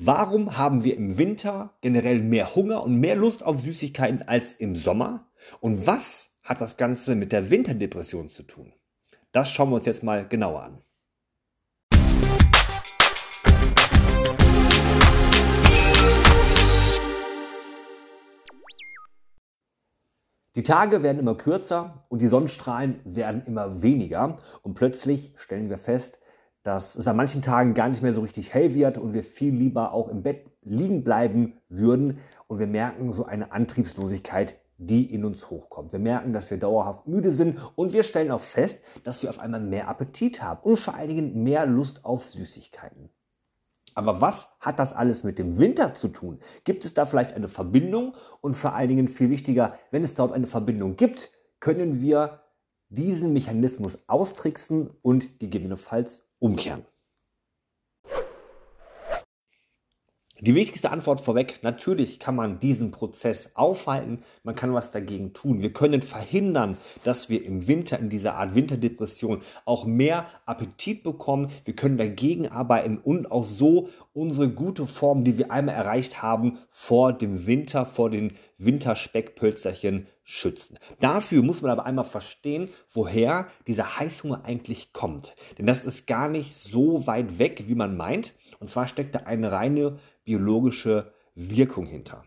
Warum haben wir im Winter generell mehr Hunger und mehr Lust auf Süßigkeiten als im Sommer? Und was hat das Ganze mit der Winterdepression zu tun? Das schauen wir uns jetzt mal genauer an. Die Tage werden immer kürzer und die Sonnenstrahlen werden immer weniger. Und plötzlich stellen wir fest, dass es an manchen Tagen gar nicht mehr so richtig hell wird und wir viel lieber auch im Bett liegen bleiben würden. Und wir merken so eine Antriebslosigkeit, die in uns hochkommt. Wir merken, dass wir dauerhaft müde sind und wir stellen auch fest, dass wir auf einmal mehr Appetit haben und vor allen Dingen mehr Lust auf Süßigkeiten. Aber was hat das alles mit dem Winter zu tun? Gibt es da vielleicht eine Verbindung? Und vor allen Dingen viel wichtiger, wenn es dort eine Verbindung gibt, können wir diesen Mechanismus austricksen und gegebenenfalls umkehren. Die wichtigste Antwort vorweg, natürlich kann man diesen Prozess aufhalten, man kann was dagegen tun. Wir können verhindern, dass wir im Winter in dieser Art Winterdepression auch mehr Appetit bekommen. Wir können dagegen arbeiten und auch so unsere gute Form, die wir einmal erreicht haben, vor dem Winter, vor den Winterspeckpölzerchen schützen. Dafür muss man aber einmal verstehen, woher dieser Heißhunger eigentlich kommt. Denn das ist gar nicht so weit weg, wie man meint. Und zwar steckt da eine reine biologische Wirkung hinter.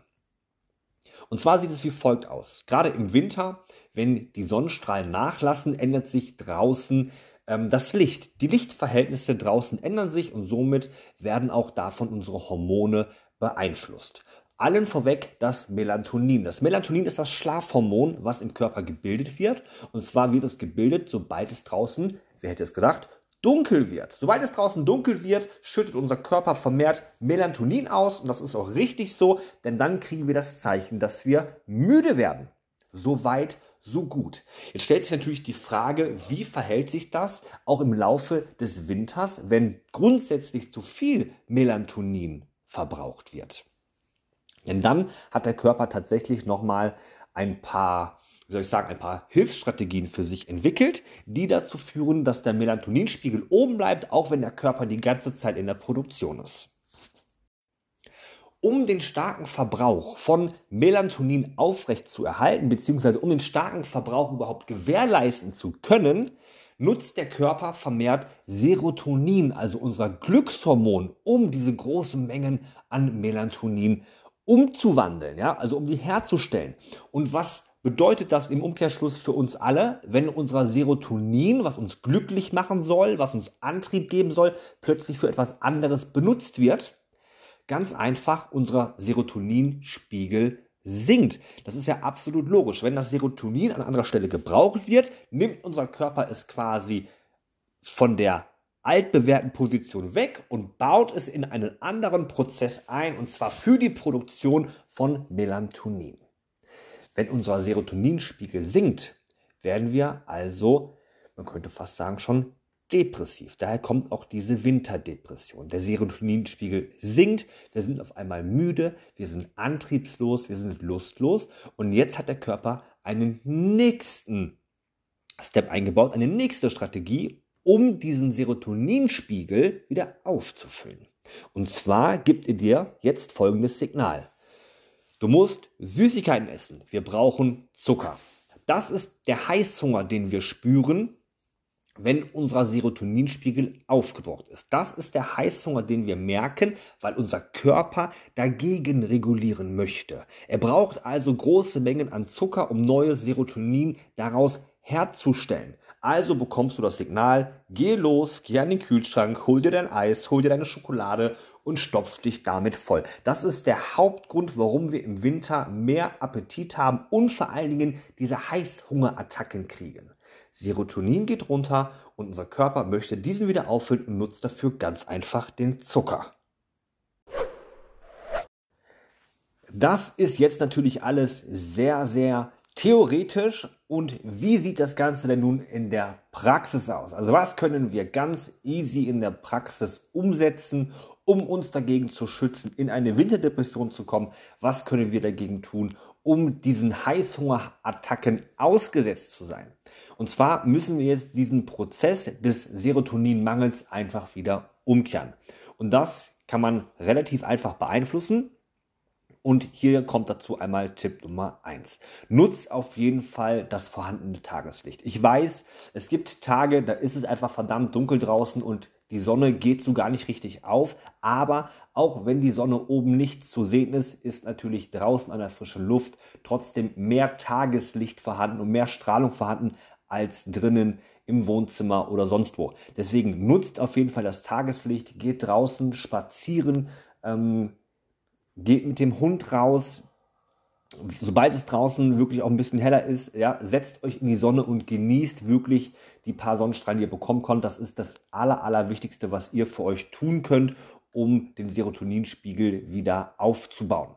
Und zwar sieht es wie folgt aus. Gerade im Winter, wenn die Sonnenstrahlen nachlassen, ändert sich draußen ähm, das Licht. Die Lichtverhältnisse draußen ändern sich und somit werden auch davon unsere Hormone beeinflusst. Allen vorweg das Melatonin. Das Melatonin ist das Schlafhormon, was im Körper gebildet wird. Und zwar wird es gebildet, sobald es draußen, wer hätte es gedacht, dunkel wird. Sobald es draußen dunkel wird, schüttet unser Körper vermehrt Melatonin aus. Und das ist auch richtig so, denn dann kriegen wir das Zeichen, dass wir müde werden. So weit, so gut. Jetzt stellt sich natürlich die Frage, wie verhält sich das auch im Laufe des Winters, wenn grundsätzlich zu viel Melatonin verbraucht wird. Denn dann hat der Körper tatsächlich nochmal ein paar, wie soll ich sagen, ein paar Hilfsstrategien für sich entwickelt, die dazu führen, dass der Melatoninspiegel oben bleibt, auch wenn der Körper die ganze Zeit in der Produktion ist. Um den starken Verbrauch von Melatonin aufrechtzuerhalten, beziehungsweise um den starken Verbrauch überhaupt gewährleisten zu können, nutzt der Körper vermehrt Serotonin, also unser Glückshormon, um diese großen Mengen an Melatonin umzuwandeln, ja, also um die herzustellen. Und was bedeutet das im Umkehrschluss für uns alle, wenn unser Serotonin, was uns glücklich machen soll, was uns Antrieb geben soll, plötzlich für etwas anderes benutzt wird? Ganz einfach, unser Serotoninspiegel sinkt. Das ist ja absolut logisch. Wenn das Serotonin an anderer Stelle gebraucht wird, nimmt unser Körper es quasi von der altbewährten Position weg und baut es in einen anderen Prozess ein, und zwar für die Produktion von Melatonin. Wenn unser Serotoninspiegel sinkt, werden wir also, man könnte fast sagen, schon depressiv. Daher kommt auch diese Winterdepression. Der Serotoninspiegel sinkt, wir sind auf einmal müde, wir sind antriebslos, wir sind lustlos und jetzt hat der Körper einen nächsten Step eingebaut, eine nächste Strategie, um diesen Serotoninspiegel wieder aufzufüllen. Und zwar gibt er dir jetzt folgendes Signal. Du musst Süßigkeiten essen. Wir brauchen Zucker. Das ist der Heißhunger, den wir spüren, wenn unser Serotoninspiegel aufgebraucht ist. Das ist der Heißhunger, den wir merken, weil unser Körper dagegen regulieren möchte. Er braucht also große Mengen an Zucker, um neues Serotonin daraus herzustellen. Also bekommst du das Signal, geh los, geh an den Kühlschrank, hol dir dein Eis, hol dir deine Schokolade und stopf dich damit voll. Das ist der Hauptgrund, warum wir im Winter mehr Appetit haben und vor allen Dingen diese Heißhungerattacken kriegen. Serotonin geht runter und unser Körper möchte diesen wieder auffüllen und nutzt dafür ganz einfach den Zucker. Das ist jetzt natürlich alles sehr, sehr theoretisch und wie sieht das Ganze denn nun in der Praxis aus? Also was können wir ganz easy in der Praxis umsetzen, um uns dagegen zu schützen, in eine Winterdepression zu kommen? Was können wir dagegen tun, um diesen Heißhungerattacken ausgesetzt zu sein? Und zwar müssen wir jetzt diesen Prozess des Serotoninmangels einfach wieder umkehren. Und das kann man relativ einfach beeinflussen. Und hier kommt dazu einmal Tipp Nummer 1. Nutzt auf jeden Fall das vorhandene Tageslicht. Ich weiß, es gibt Tage, da ist es einfach verdammt dunkel draußen und die Sonne geht so gar nicht richtig auf. Aber auch wenn die Sonne oben nicht zu sehen ist, ist natürlich draußen an der frischen Luft trotzdem mehr Tageslicht vorhanden und mehr Strahlung vorhanden als drinnen im Wohnzimmer oder sonst wo. Deswegen nutzt auf jeden Fall das Tageslicht, geht draußen spazieren, ähm, geht mit dem Hund raus. Sobald es draußen wirklich auch ein bisschen heller ist, ja, setzt euch in die Sonne und genießt wirklich die paar Sonnenstrahlen, die ihr bekommen könnt. Das ist das Aller, Allerwichtigste, was ihr für euch tun könnt, um den Serotoninspiegel wieder aufzubauen.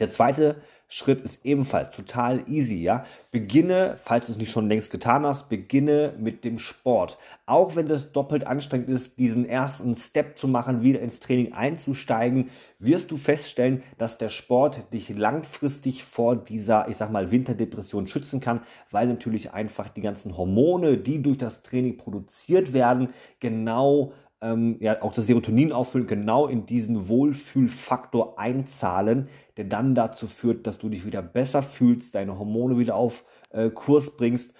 Der zweite Schritt ist ebenfalls total easy, ja. Beginne, falls du es nicht schon längst getan hast, beginne mit dem Sport. Auch wenn das doppelt anstrengend ist, diesen ersten Step zu machen, wieder ins Training einzusteigen, wirst du feststellen, dass der Sport dich langfristig vor dieser, ich sag mal, Winterdepression schützen kann, weil natürlich einfach die ganzen Hormone, die durch das Training produziert werden, genau ähm, ja, auch das Serotonin auffüllen, genau in diesen Wohlfühlfaktor einzahlen, der dann dazu führt, dass du dich wieder besser fühlst, deine Hormone wieder auf äh, Kurs bringst.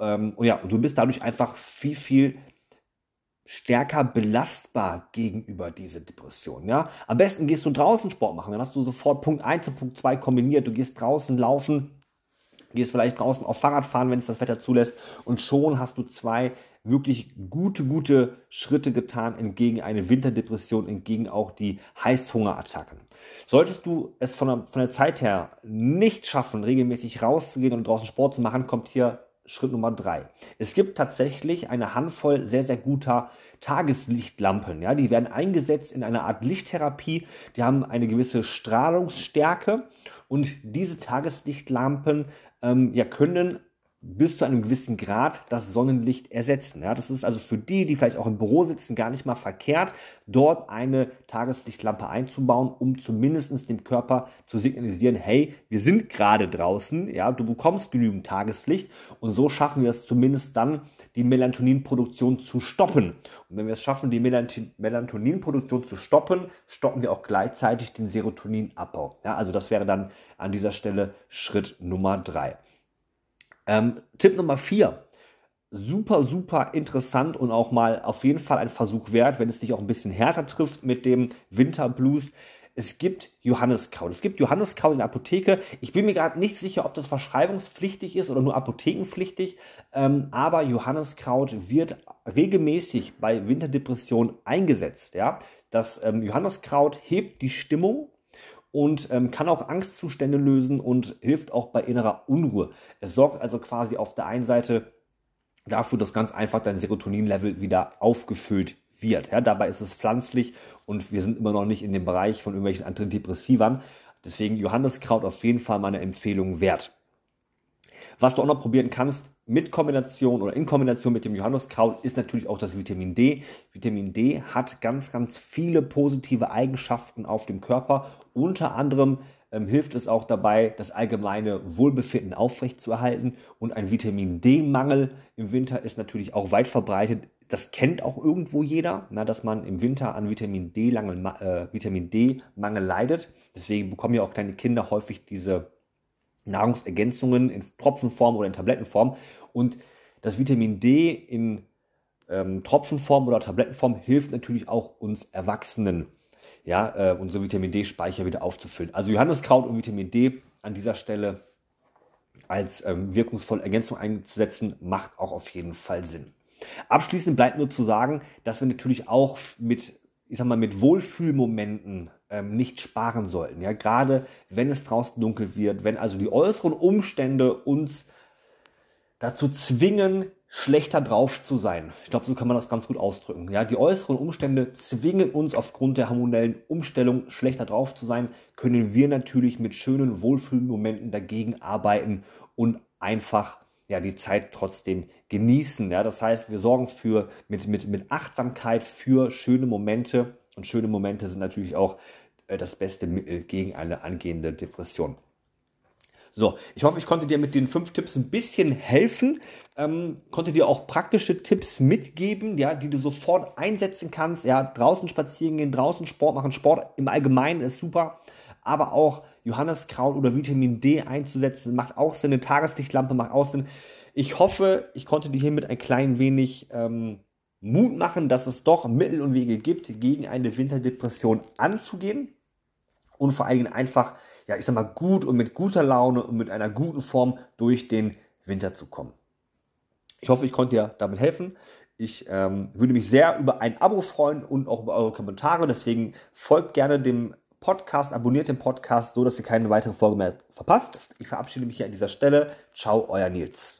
Ähm, und ja, und du bist dadurch einfach viel, viel stärker belastbar gegenüber dieser Depression. Ja? Am besten gehst du draußen Sport machen, dann hast du sofort Punkt 1 und Punkt 2 kombiniert. Du gehst draußen laufen, gehst vielleicht draußen auf Fahrrad fahren, wenn es das Wetter zulässt und schon hast du zwei wirklich gute, gute Schritte getan entgegen eine Winterdepression, entgegen auch die Heißhungerattacken. Solltest du es von der, von der Zeit her nicht schaffen, regelmäßig rauszugehen und draußen Sport zu machen, kommt hier Schritt Nummer drei. Es gibt tatsächlich eine Handvoll sehr, sehr guter Tageslichtlampen. Ja, die werden eingesetzt in einer Art Lichttherapie. Die haben eine gewisse Strahlungsstärke und diese Tageslichtlampen ähm, ja, können bis zu einem gewissen Grad das Sonnenlicht ersetzen. Ja, das ist also für die, die vielleicht auch im Büro sitzen, gar nicht mal verkehrt, dort eine Tageslichtlampe einzubauen, um zumindest dem Körper zu signalisieren, hey, wir sind gerade draußen, ja, du bekommst genügend Tageslicht und so schaffen wir es zumindest dann, die Melatoninproduktion zu stoppen. Und wenn wir es schaffen, die Melatoninproduktion zu stoppen, stoppen wir auch gleichzeitig den Serotoninabbau. Ja, also das wäre dann an dieser Stelle Schritt Nummer drei. Ähm, Tipp Nummer 4. Super, super interessant und auch mal auf jeden Fall ein Versuch wert, wenn es dich auch ein bisschen härter trifft mit dem Winterblues. Es gibt Johanniskraut. Es gibt Johanniskraut in der Apotheke. Ich bin mir gerade nicht sicher, ob das verschreibungspflichtig ist oder nur apothekenpflichtig. Ähm, aber Johanniskraut wird regelmäßig bei Winterdepression eingesetzt. Ja? Das ähm, Johanniskraut hebt die Stimmung und ähm, kann auch Angstzustände lösen und hilft auch bei innerer Unruhe. Es sorgt also quasi auf der einen Seite dafür, dass ganz einfach dein Serotonin-Level wieder aufgefüllt wird. Ja, dabei ist es pflanzlich und wir sind immer noch nicht in dem Bereich von irgendwelchen Antidepressivern. Deswegen Johanneskraut auf jeden Fall meine Empfehlung wert. Was du auch noch probieren kannst, mit Kombination oder in Kombination mit dem Johanneskraut ist natürlich auch das Vitamin D. Vitamin D hat ganz, ganz viele positive Eigenschaften auf dem Körper. Unter anderem ähm, hilft es auch dabei, das allgemeine Wohlbefinden aufrechtzuerhalten. Und ein Vitamin D-Mangel im Winter ist natürlich auch weit verbreitet. Das kennt auch irgendwo jeder, na, dass man im Winter an Vitamin D-Mangel äh, D leidet. Deswegen bekommen ja auch kleine Kinder häufig diese Nahrungsergänzungen in Tropfenform oder in Tablettenform. Und das Vitamin D in ähm, Tropfenform oder Tablettenform hilft natürlich auch uns Erwachsenen, ja, äh, unsere Vitamin D-Speicher wieder aufzufüllen. Also Johanneskraut und Vitamin D an dieser Stelle als ähm, wirkungsvolle Ergänzung einzusetzen, macht auch auf jeden Fall Sinn. Abschließend bleibt nur zu sagen, dass wir natürlich auch mit, ich sag mal, mit Wohlfühlmomenten ähm, nicht sparen sollten. Ja, gerade wenn es draußen dunkel wird, wenn also die äußeren Umstände uns dazu zwingen, schlechter drauf zu sein. Ich glaube, so kann man das ganz gut ausdrücken. Ja, die äußeren Umstände zwingen uns aufgrund der hormonellen Umstellung schlechter drauf zu sein, können wir natürlich mit schönen Wohlfühlmomenten dagegen arbeiten und einfach ja, die Zeit trotzdem genießen. Ja, das heißt, wir sorgen für mit, mit, mit Achtsamkeit für schöne Momente und schöne Momente sind natürlich auch das beste Mittel gegen eine angehende Depression. So, ich hoffe, ich konnte dir mit den fünf Tipps ein bisschen helfen, ähm, konnte dir auch praktische Tipps mitgeben, ja, die du sofort einsetzen kannst. Ja, draußen spazieren gehen, draußen Sport machen. Sport im Allgemeinen ist super, aber auch Johanneskraut oder Vitamin D einzusetzen macht auch Sinn. Eine Tageslichtlampe macht auch Sinn. Ich hoffe, ich konnte dir hiermit ein klein wenig ähm, Mut machen, dass es doch Mittel und Wege gibt, gegen eine Winterdepression anzugehen und vor allen Dingen einfach, ja, ich sag mal, gut und mit guter Laune und mit einer guten Form durch den Winter zu kommen. Ich hoffe, ich konnte dir damit helfen. Ich ähm, würde mich sehr über ein Abo freuen und auch über eure Kommentare. Deswegen folgt gerne dem Podcast, abonniert den Podcast, so dass ihr keine weitere Folge mehr verpasst. Ich verabschiede mich hier an dieser Stelle. Ciao, euer Nils.